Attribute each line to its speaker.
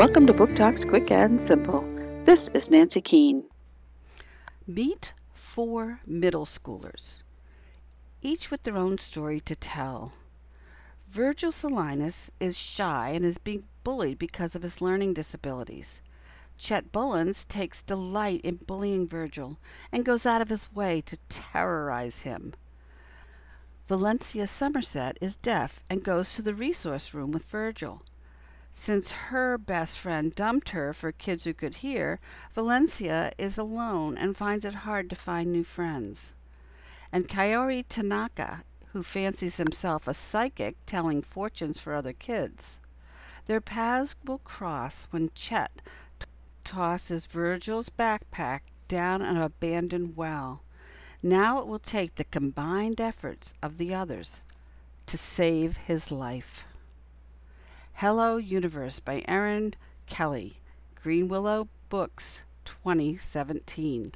Speaker 1: Welcome to Book Talks Quick and Simple. This is Nancy Keene.
Speaker 2: Meet four middle schoolers, each with their own story to tell. Virgil Salinas is shy and is being bullied because of his learning disabilities. Chet Bullens takes delight in bullying Virgil and goes out of his way to terrorize him. Valencia Somerset is deaf and goes to the resource room with Virgil. Since her best friend dumped her for kids who could hear, Valencia is alone and finds it hard to find new friends. And Kaori Tanaka, who fancies himself a psychic telling fortunes for other kids. Their paths will cross when Chet t- tosses Virgil's backpack down an abandoned well. Now it will take the combined efforts of the others to save his life. Hello Universe by Erin Kelly, Greenwillow Books, 2017.